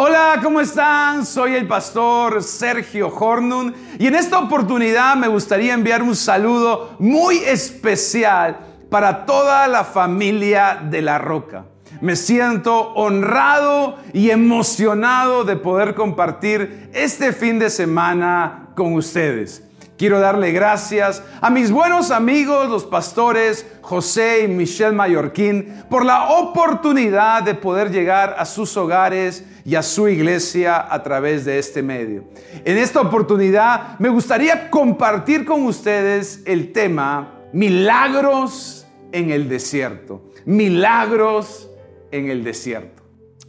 Hola, ¿cómo están? Soy el pastor Sergio Hornun y en esta oportunidad me gustaría enviar un saludo muy especial para toda la familia de La Roca. Me siento honrado y emocionado de poder compartir este fin de semana con ustedes. Quiero darle gracias a mis buenos amigos, los pastores José y Michelle Mallorquín, por la oportunidad de poder llegar a sus hogares y a su iglesia a través de este medio. En esta oportunidad me gustaría compartir con ustedes el tema Milagros en el desierto. Milagros en el desierto.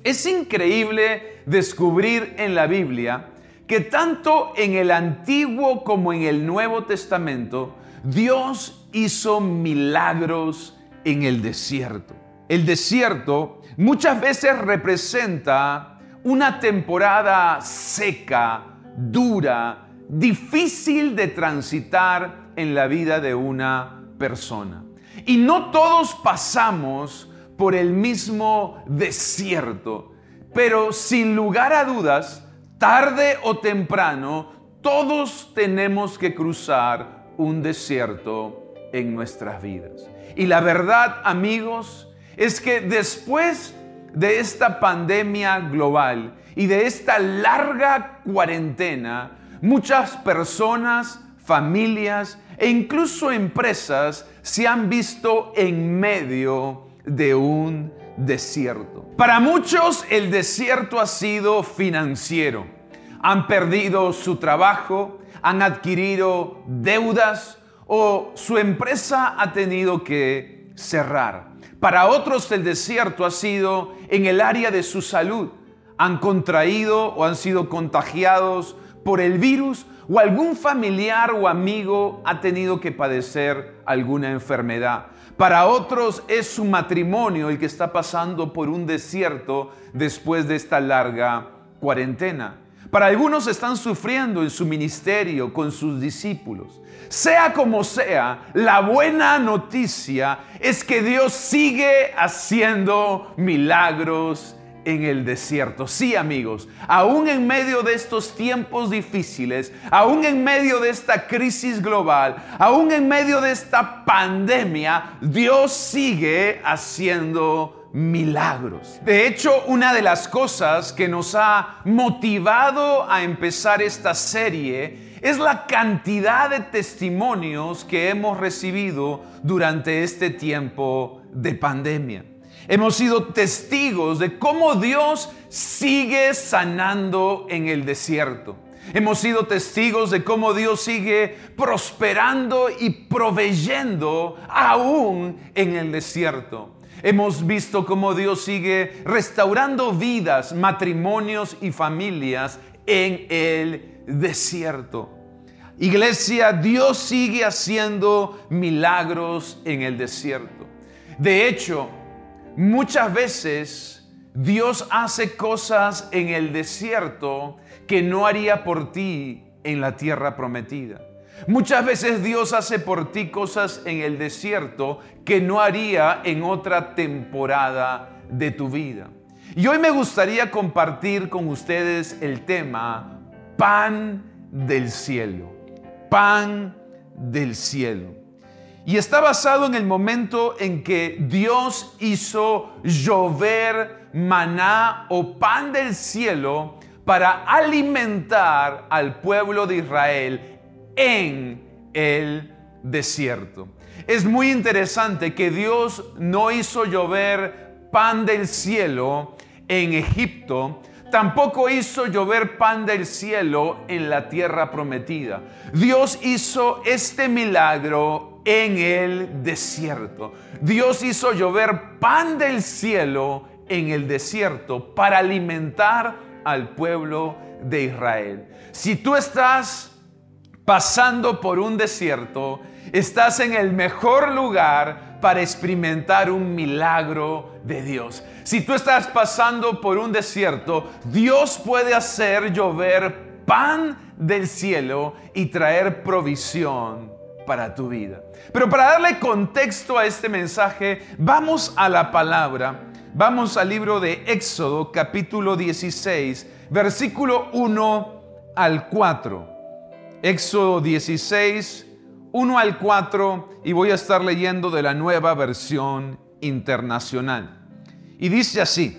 Es increíble descubrir en la Biblia que tanto en el Antiguo como en el Nuevo Testamento, Dios hizo milagros en el desierto. El desierto muchas veces representa una temporada seca, dura, difícil de transitar en la vida de una persona. Y no todos pasamos por el mismo desierto, pero sin lugar a dudas, tarde o temprano, todos tenemos que cruzar un desierto en nuestras vidas. Y la verdad, amigos, es que después de esta pandemia global y de esta larga cuarentena, muchas personas, familias e incluso empresas se han visto en medio de un desierto. Para muchos el desierto ha sido financiero. Han perdido su trabajo, han adquirido deudas o su empresa ha tenido que cerrar. Para otros el desierto ha sido en el área de su salud. Han contraído o han sido contagiados por el virus o algún familiar o amigo ha tenido que padecer alguna enfermedad. Para otros es su matrimonio el que está pasando por un desierto después de esta larga cuarentena. Para algunos están sufriendo en su ministerio con sus discípulos. Sea como sea, la buena noticia es que Dios sigue haciendo milagros en el desierto. Sí, amigos, aún en medio de estos tiempos difíciles, aún en medio de esta crisis global, aún en medio de esta pandemia, Dios sigue haciendo milagros. De hecho, una de las cosas que nos ha motivado a empezar esta serie es la cantidad de testimonios que hemos recibido durante este tiempo de pandemia. Hemos sido testigos de cómo Dios sigue sanando en el desierto. Hemos sido testigos de cómo Dios sigue prosperando y proveyendo aún en el desierto. Hemos visto cómo Dios sigue restaurando vidas, matrimonios y familias en el desierto. Iglesia, Dios sigue haciendo milagros en el desierto. De hecho, Muchas veces Dios hace cosas en el desierto que no haría por ti en la tierra prometida. Muchas veces Dios hace por ti cosas en el desierto que no haría en otra temporada de tu vida. Y hoy me gustaría compartir con ustedes el tema pan del cielo. Pan del cielo. Y está basado en el momento en que Dios hizo llover maná o pan del cielo para alimentar al pueblo de Israel en el desierto. Es muy interesante que Dios no hizo llover pan del cielo en Egipto, tampoco hizo llover pan del cielo en la tierra prometida. Dios hizo este milagro en el desierto. Dios hizo llover pan del cielo en el desierto para alimentar al pueblo de Israel. Si tú estás pasando por un desierto, estás en el mejor lugar para experimentar un milagro de Dios. Si tú estás pasando por un desierto, Dios puede hacer llover pan del cielo y traer provisión para tu vida. Pero para darle contexto a este mensaje, vamos a la palabra. Vamos al libro de Éxodo capítulo 16, versículo 1 al 4. Éxodo 16, 1 al 4, y voy a estar leyendo de la nueva versión internacional. Y dice así,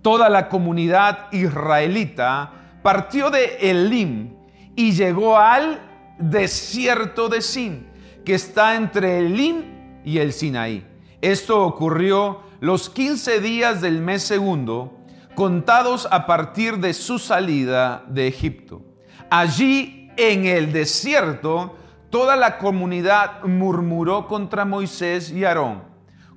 toda la comunidad israelita partió de Elim y llegó al desierto de Sin, que está entre Elim y el Sinaí. Esto ocurrió los 15 días del mes segundo, contados a partir de su salida de Egipto. Allí en el desierto, toda la comunidad murmuró contra Moisés y Aarón.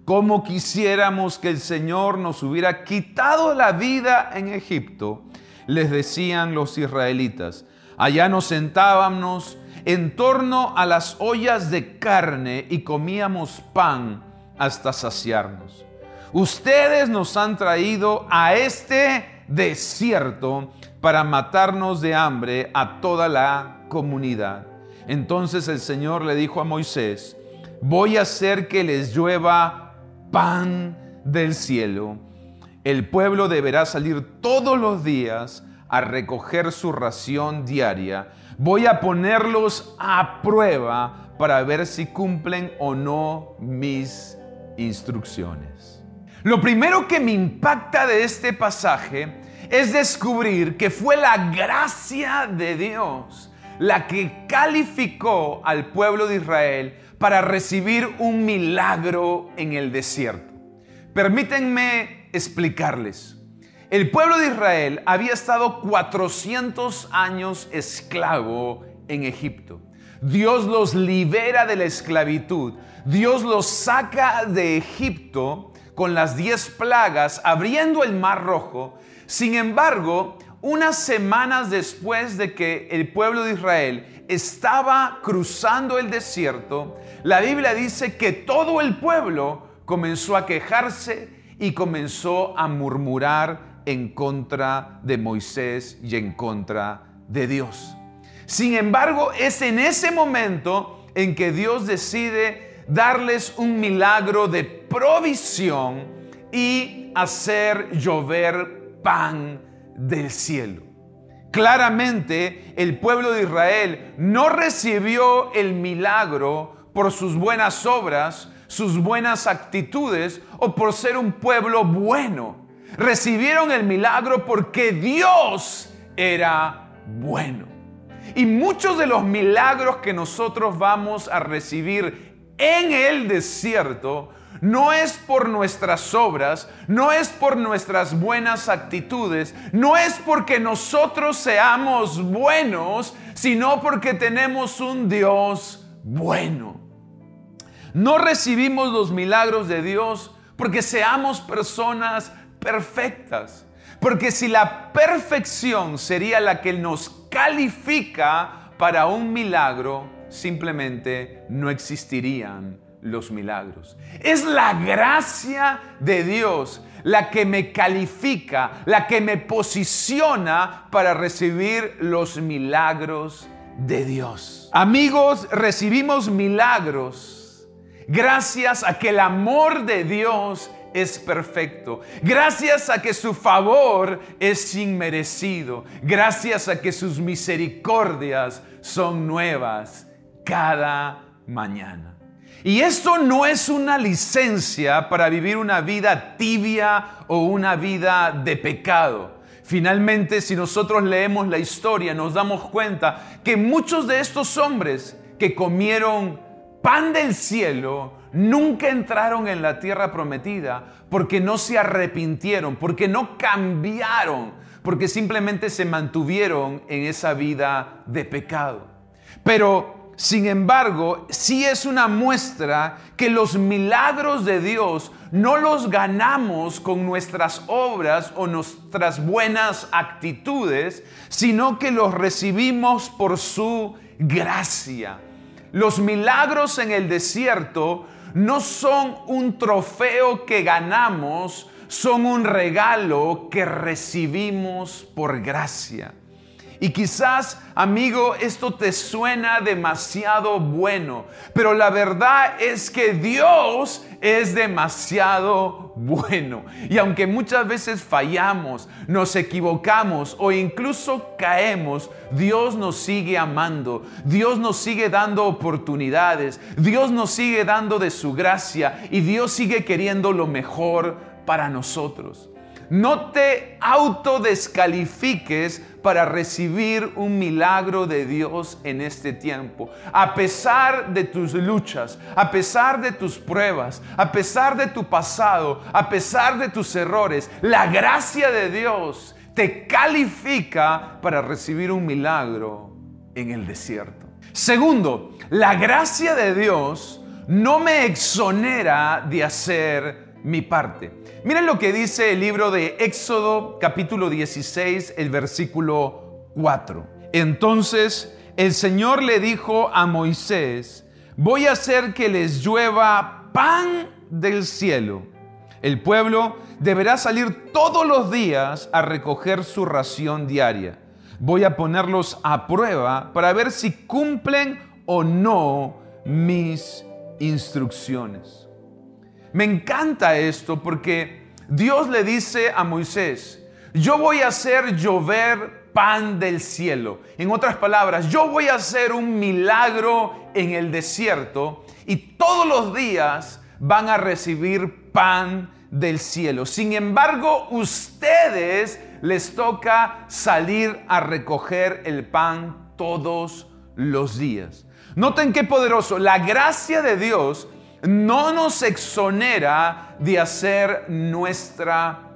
Como quisiéramos que el Señor nos hubiera quitado la vida en Egipto, les decían los israelitas. Allá nos sentábamos en torno a las ollas de carne y comíamos pan hasta saciarnos. Ustedes nos han traído a este desierto para matarnos de hambre a toda la comunidad. Entonces el Señor le dijo a Moisés, voy a hacer que les llueva pan del cielo. El pueblo deberá salir todos los días a recoger su ración diaria. Voy a ponerlos a prueba para ver si cumplen o no mis instrucciones. Lo primero que me impacta de este pasaje es descubrir que fue la gracia de Dios la que calificó al pueblo de Israel para recibir un milagro en el desierto. Permítanme explicarles. El pueblo de Israel había estado 400 años esclavo en Egipto. Dios los libera de la esclavitud. Dios los saca de Egipto con las diez plagas, abriendo el mar rojo sin embargo, unas semanas después de que el pueblo de Israel estaba cruzando el desierto, la Biblia dice que todo el pueblo comenzó a quejarse y comenzó a murmurar en contra de Moisés y en contra de Dios. Sin embargo, es en ese momento en que Dios decide darles un milagro de provisión y hacer llover pan del cielo. Claramente el pueblo de Israel no recibió el milagro por sus buenas obras, sus buenas actitudes o por ser un pueblo bueno. Recibieron el milagro porque Dios era bueno. Y muchos de los milagros que nosotros vamos a recibir en el desierto no es por nuestras obras, no es por nuestras buenas actitudes, no es porque nosotros seamos buenos, sino porque tenemos un Dios bueno. No recibimos los milagros de Dios porque seamos personas perfectas. Porque si la perfección sería la que nos califica para un milagro, simplemente no existirían los milagros. Es la gracia de Dios la que me califica, la que me posiciona para recibir los milagros de Dios. Amigos, recibimos milagros gracias a que el amor de Dios es perfecto, gracias a que su favor es inmerecido, gracias a que sus misericordias son nuevas cada mañana. Y esto no es una licencia para vivir una vida tibia o una vida de pecado. Finalmente, si nosotros leemos la historia, nos damos cuenta que muchos de estos hombres que comieron pan del cielo nunca entraron en la tierra prometida porque no se arrepintieron, porque no cambiaron, porque simplemente se mantuvieron en esa vida de pecado. Pero sin embargo, sí es una muestra que los milagros de Dios no los ganamos con nuestras obras o nuestras buenas actitudes, sino que los recibimos por su gracia. Los milagros en el desierto no son un trofeo que ganamos, son un regalo que recibimos por gracia. Y quizás, amigo, esto te suena demasiado bueno, pero la verdad es que Dios es demasiado bueno. Y aunque muchas veces fallamos, nos equivocamos o incluso caemos, Dios nos sigue amando, Dios nos sigue dando oportunidades, Dios nos sigue dando de su gracia y Dios sigue queriendo lo mejor para nosotros. No te autodescalifiques para recibir un milagro de Dios en este tiempo. A pesar de tus luchas, a pesar de tus pruebas, a pesar de tu pasado, a pesar de tus errores, la gracia de Dios te califica para recibir un milagro en el desierto. Segundo, la gracia de Dios no me exonera de hacer mi parte. Miren lo que dice el libro de Éxodo capítulo 16, el versículo 4. Entonces el Señor le dijo a Moisés, voy a hacer que les llueva pan del cielo. El pueblo deberá salir todos los días a recoger su ración diaria. Voy a ponerlos a prueba para ver si cumplen o no mis instrucciones. Me encanta esto porque Dios le dice a Moisés, yo voy a hacer llover pan del cielo. En otras palabras, yo voy a hacer un milagro en el desierto y todos los días van a recibir pan del cielo. Sin embargo, ustedes les toca salir a recoger el pan todos los días. Noten qué poderoso. La gracia de Dios no nos exonera de hacer nuestra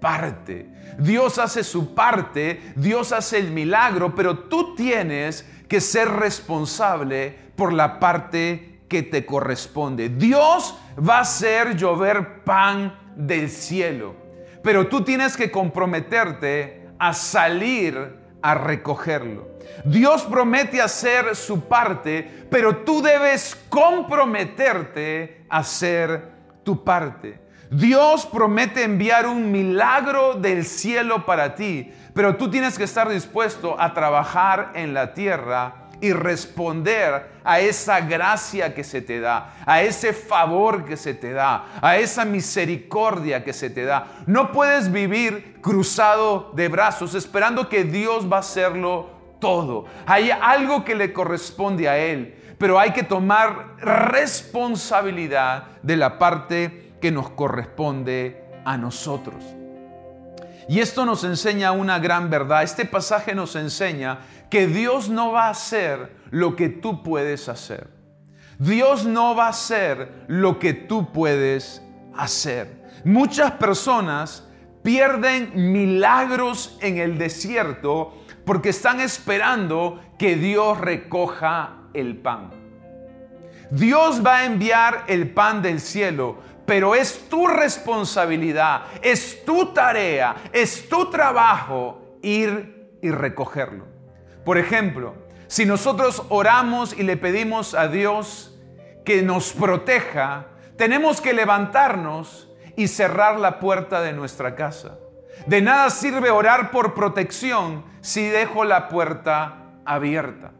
parte. Dios hace su parte, Dios hace el milagro, pero tú tienes que ser responsable por la parte que te corresponde. Dios va a hacer llover pan del cielo, pero tú tienes que comprometerte a salir a recogerlo. Dios promete hacer su parte, pero tú debes comprometerte a hacer tu parte. Dios promete enviar un milagro del cielo para ti, pero tú tienes que estar dispuesto a trabajar en la tierra y responder a esa gracia que se te da, a ese favor que se te da, a esa misericordia que se te da. No puedes vivir cruzado de brazos esperando que Dios va a hacerlo todo. Hay algo que le corresponde a Él, pero hay que tomar responsabilidad de la parte que nos corresponde a nosotros. Y esto nos enseña una gran verdad. Este pasaje nos enseña que Dios no va a hacer lo que tú puedes hacer. Dios no va a hacer lo que tú puedes hacer. Muchas personas pierden milagros en el desierto porque están esperando que Dios recoja el pan. Dios va a enviar el pan del cielo, pero es tu responsabilidad, es tu tarea, es tu trabajo ir y recogerlo. Por ejemplo, si nosotros oramos y le pedimos a Dios que nos proteja, tenemos que levantarnos y cerrar la puerta de nuestra casa. De nada sirve orar por protección si dejo la puerta abierta.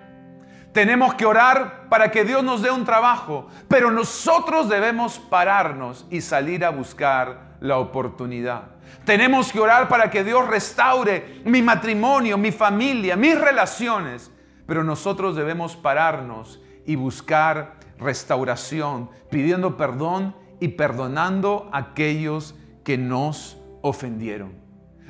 Tenemos que orar para que Dios nos dé un trabajo, pero nosotros debemos pararnos y salir a buscar la oportunidad. Tenemos que orar para que Dios restaure mi matrimonio, mi familia, mis relaciones, pero nosotros debemos pararnos y buscar restauración, pidiendo perdón y perdonando a aquellos que nos ofendieron.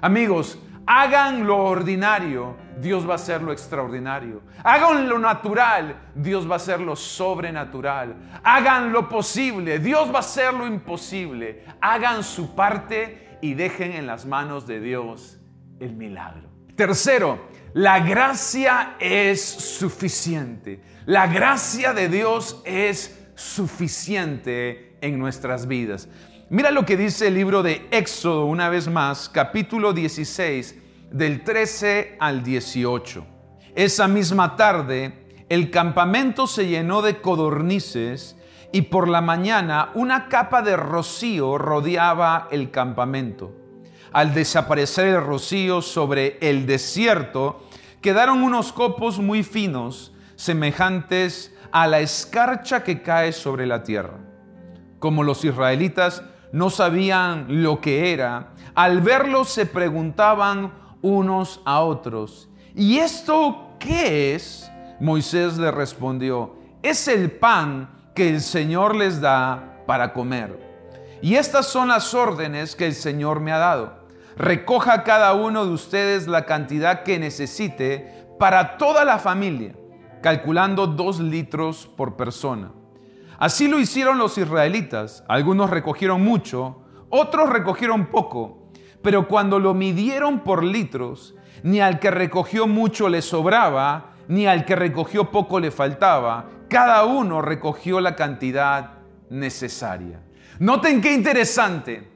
Amigos, Hagan lo ordinario, Dios va a hacer lo extraordinario. Hagan lo natural, Dios va a hacer lo sobrenatural. Hagan lo posible, Dios va a hacer lo imposible. Hagan su parte y dejen en las manos de Dios el milagro. Tercero, la gracia es suficiente. La gracia de Dios es suficiente en nuestras vidas. Mira lo que dice el libro de Éxodo una vez más, capítulo 16, del 13 al 18. Esa misma tarde, el campamento se llenó de codornices y por la mañana una capa de rocío rodeaba el campamento. Al desaparecer el rocío sobre el desierto, quedaron unos copos muy finos, semejantes a la escarcha que cae sobre la tierra. Como los israelitas no sabían lo que era, al verlo se preguntaban unos a otros, ¿y esto qué es? Moisés le respondió, es el pan que el Señor les da para comer. Y estas son las órdenes que el Señor me ha dado. Recoja cada uno de ustedes la cantidad que necesite para toda la familia, calculando dos litros por persona. Así lo hicieron los israelitas. Algunos recogieron mucho, otros recogieron poco, pero cuando lo midieron por litros, ni al que recogió mucho le sobraba, ni al que recogió poco le faltaba, cada uno recogió la cantidad necesaria. Noten qué interesante.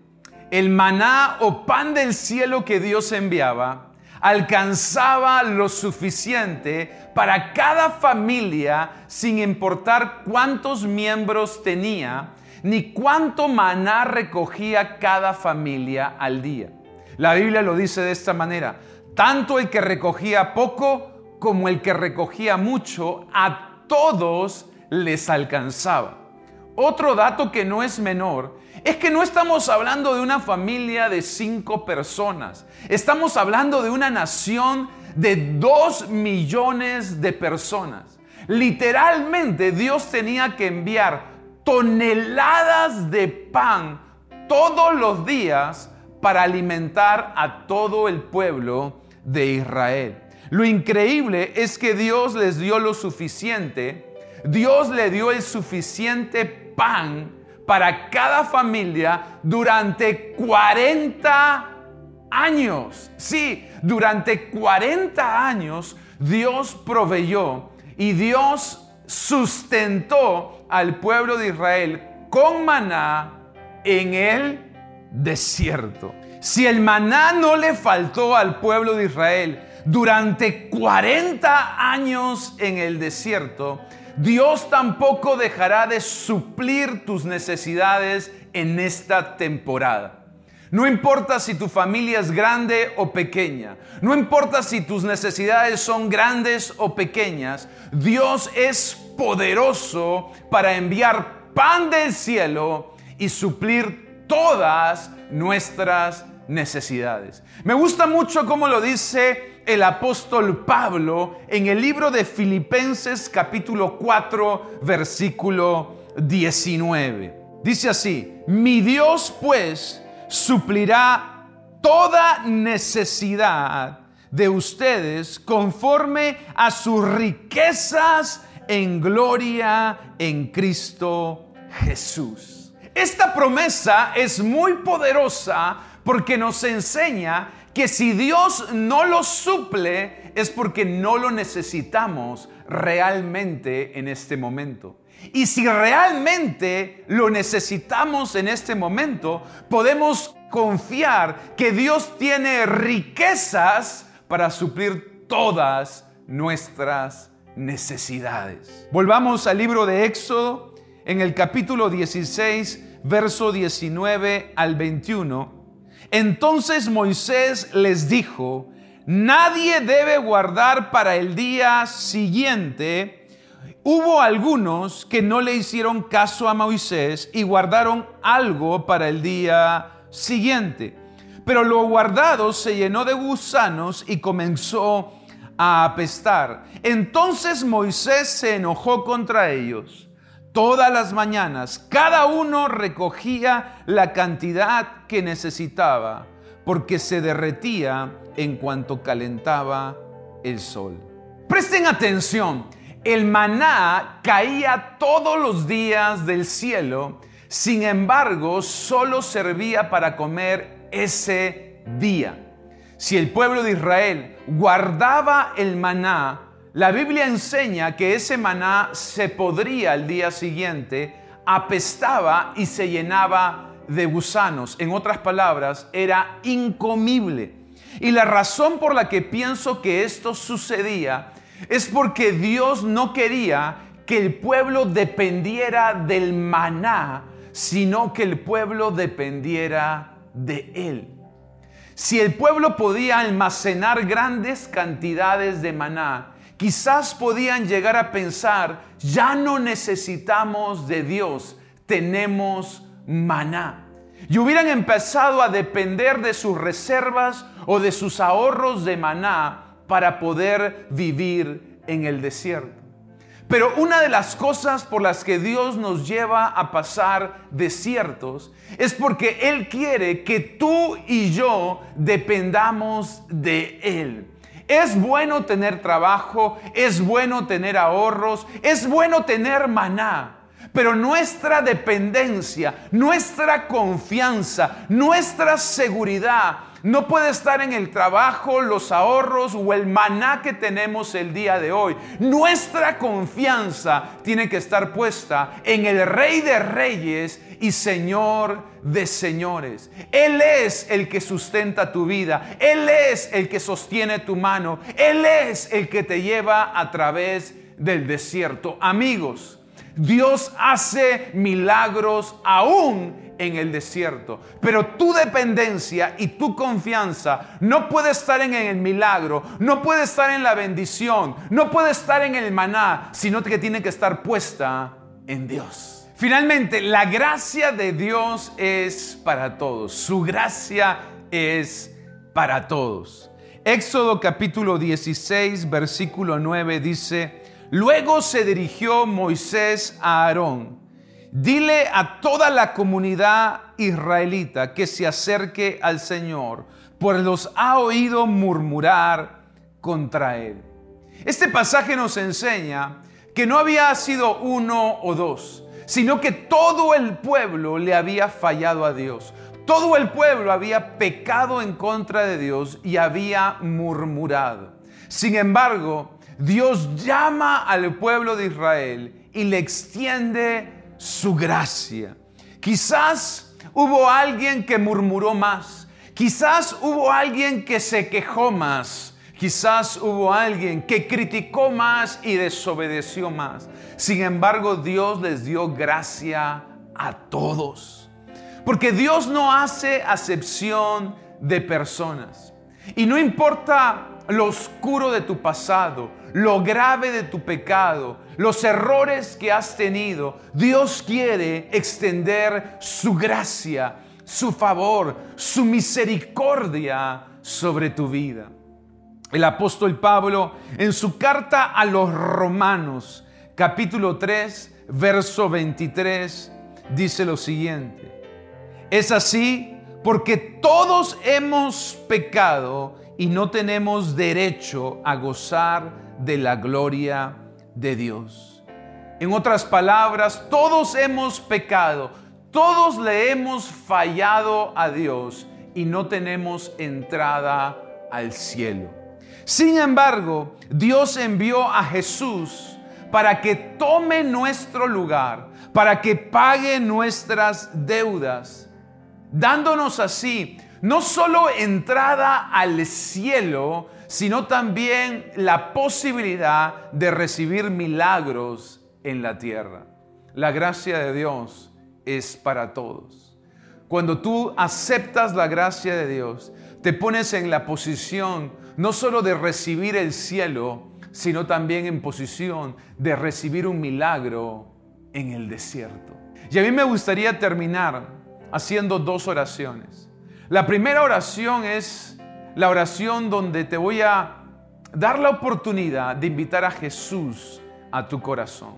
El maná o pan del cielo que Dios enviaba alcanzaba lo suficiente para cada familia sin importar cuántos miembros tenía ni cuánto maná recogía cada familia al día. La Biblia lo dice de esta manera, tanto el que recogía poco como el que recogía mucho, a todos les alcanzaba. Otro dato que no es menor es que no estamos hablando de una familia de cinco personas. Estamos hablando de una nación de dos millones de personas. Literalmente Dios tenía que enviar toneladas de pan todos los días para alimentar a todo el pueblo de Israel. Lo increíble es que Dios les dio lo suficiente, Dios le dio el suficiente pan para cada familia durante 40 años. Sí, durante 40 años Dios proveyó y Dios sustentó al pueblo de Israel con maná en el desierto. Si el maná no le faltó al pueblo de Israel, durante 40 años en el desierto, Dios tampoco dejará de suplir tus necesidades en esta temporada. No importa si tu familia es grande o pequeña, no importa si tus necesidades son grandes o pequeñas, Dios es poderoso para enviar pan del cielo y suplir todas nuestras necesidades. Me gusta mucho cómo lo dice el apóstol Pablo en el libro de Filipenses capítulo 4 versículo 19. Dice así, mi Dios pues suplirá toda necesidad de ustedes conforme a sus riquezas en gloria en Cristo Jesús. Esta promesa es muy poderosa porque nos enseña que si Dios no lo suple es porque no lo necesitamos realmente en este momento. Y si realmente lo necesitamos en este momento, podemos confiar que Dios tiene riquezas para suplir todas nuestras necesidades. Volvamos al libro de Éxodo en el capítulo 16, verso 19 al 21 entonces Moisés les dijo, nadie debe guardar para el día siguiente. Hubo algunos que no le hicieron caso a Moisés y guardaron algo para el día siguiente. Pero lo guardado se llenó de gusanos y comenzó a apestar. Entonces Moisés se enojó contra ellos Todas las mañanas cada uno recogía la cantidad que necesitaba porque se derretía en cuanto calentaba el sol. Presten atención, el maná caía todos los días del cielo, sin embargo solo servía para comer ese día. Si el pueblo de Israel guardaba el maná, la Biblia enseña que ese maná se podría al día siguiente, apestaba y se llenaba de gusanos. En otras palabras, era incomible. Y la razón por la que pienso que esto sucedía es porque Dios no quería que el pueblo dependiera del maná, sino que el pueblo dependiera de Él. Si el pueblo podía almacenar grandes cantidades de maná, quizás podían llegar a pensar, ya no necesitamos de Dios, tenemos maná. Y hubieran empezado a depender de sus reservas o de sus ahorros de maná para poder vivir en el desierto. Pero una de las cosas por las que Dios nos lleva a pasar desiertos es porque Él quiere que tú y yo dependamos de Él. Es bueno tener trabajo, es bueno tener ahorros, es bueno tener maná. Pero nuestra dependencia, nuestra confianza, nuestra seguridad no puede estar en el trabajo, los ahorros o el maná que tenemos el día de hoy. Nuestra confianza tiene que estar puesta en el Rey de Reyes y Señor de Señores. Él es el que sustenta tu vida. Él es el que sostiene tu mano. Él es el que te lleva a través del desierto. Amigos, Dios hace milagros aún en el desierto. Pero tu dependencia y tu confianza no puede estar en el milagro, no puede estar en la bendición, no puede estar en el maná, sino que tiene que estar puesta en Dios. Finalmente, la gracia de Dios es para todos. Su gracia es para todos. Éxodo capítulo 16, versículo 9 dice, Luego se dirigió Moisés a Aarón Dile a toda la comunidad israelita que se acerque al Señor, pues los ha oído murmurar contra Él. Este pasaje nos enseña que no había sido uno o dos, sino que todo el pueblo le había fallado a Dios. Todo el pueblo había pecado en contra de Dios y había murmurado. Sin embargo, Dios llama al pueblo de Israel y le extiende su gracia. Quizás hubo alguien que murmuró más. Quizás hubo alguien que se quejó más. Quizás hubo alguien que criticó más y desobedeció más. Sin embargo, Dios les dio gracia a todos. Porque Dios no hace acepción de personas. Y no importa lo oscuro de tu pasado, lo grave de tu pecado, los errores que has tenido, Dios quiere extender su gracia, su favor, su misericordia sobre tu vida. El apóstol Pablo en su carta a los romanos, capítulo 3, verso 23, dice lo siguiente. Es así porque todos hemos pecado y no tenemos derecho a gozar de la gloria de Dios. En otras palabras, todos hemos pecado, todos le hemos fallado a Dios y no tenemos entrada al cielo. Sin embargo, Dios envió a Jesús para que tome nuestro lugar, para que pague nuestras deudas, dándonos así no solo entrada al cielo, sino también la posibilidad de recibir milagros en la tierra. La gracia de Dios es para todos. Cuando tú aceptas la gracia de Dios, te pones en la posición no solo de recibir el cielo, sino también en posición de recibir un milagro en el desierto. Y a mí me gustaría terminar haciendo dos oraciones. La primera oración es la oración donde te voy a dar la oportunidad de invitar a Jesús a tu corazón.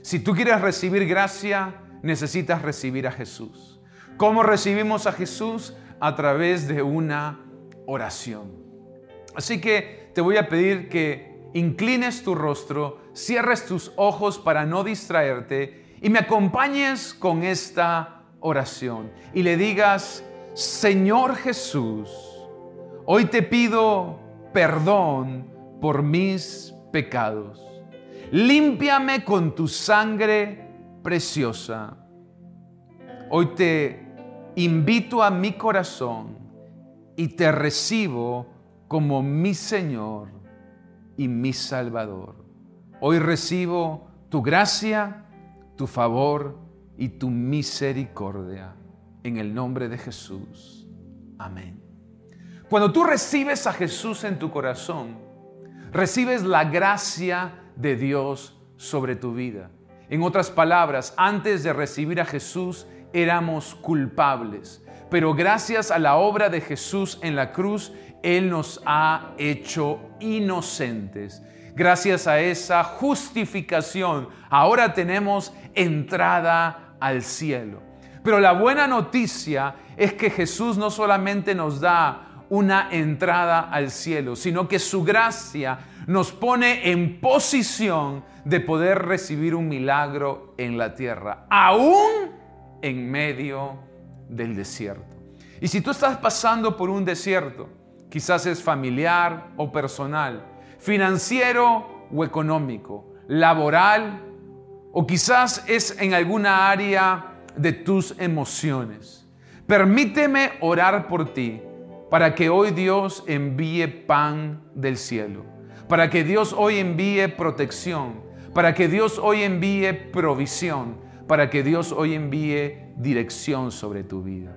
Si tú quieres recibir gracia, necesitas recibir a Jesús. ¿Cómo recibimos a Jesús? A través de una oración. Así que te voy a pedir que inclines tu rostro, cierres tus ojos para no distraerte y me acompañes con esta oración y le digas, Señor Jesús, hoy te pido perdón por mis pecados. Límpiame con tu sangre preciosa. Hoy te invito a mi corazón y te recibo como mi Señor y mi Salvador. Hoy recibo tu gracia, tu favor y tu misericordia. En el nombre de Jesús. Amén. Cuando tú recibes a Jesús en tu corazón, recibes la gracia de Dios sobre tu vida. En otras palabras, antes de recibir a Jesús éramos culpables, pero gracias a la obra de Jesús en la cruz, Él nos ha hecho inocentes. Gracias a esa justificación, ahora tenemos entrada al cielo. Pero la buena noticia es que Jesús no solamente nos da una entrada al cielo, sino que su gracia nos pone en posición de poder recibir un milagro en la tierra, aún en medio del desierto. Y si tú estás pasando por un desierto, quizás es familiar o personal, financiero o económico, laboral o quizás es en alguna área de tus emociones. Permíteme orar por ti para que hoy Dios envíe pan del cielo, para que Dios hoy envíe protección, para que Dios hoy envíe provisión, para que Dios hoy envíe dirección sobre tu vida.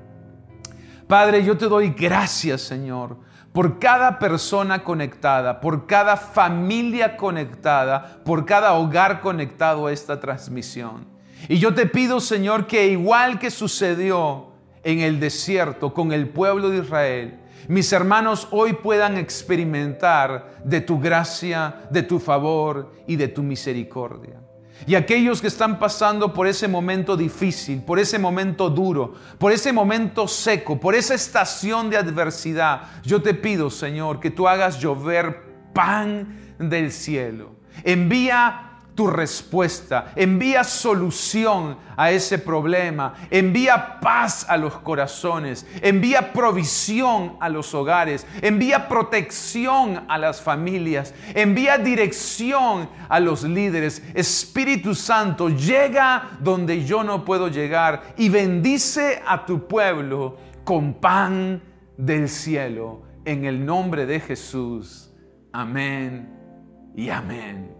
Padre, yo te doy gracias, Señor, por cada persona conectada, por cada familia conectada, por cada hogar conectado a esta transmisión. Y yo te pido, Señor, que igual que sucedió en el desierto con el pueblo de Israel, mis hermanos hoy puedan experimentar de tu gracia, de tu favor y de tu misericordia. Y aquellos que están pasando por ese momento difícil, por ese momento duro, por ese momento seco, por esa estación de adversidad, yo te pido, Señor, que tú hagas llover pan del cielo. Envía tu respuesta, envía solución a ese problema, envía paz a los corazones, envía provisión a los hogares, envía protección a las familias, envía dirección a los líderes. Espíritu Santo, llega donde yo no puedo llegar y bendice a tu pueblo con pan del cielo. En el nombre de Jesús. Amén y amén.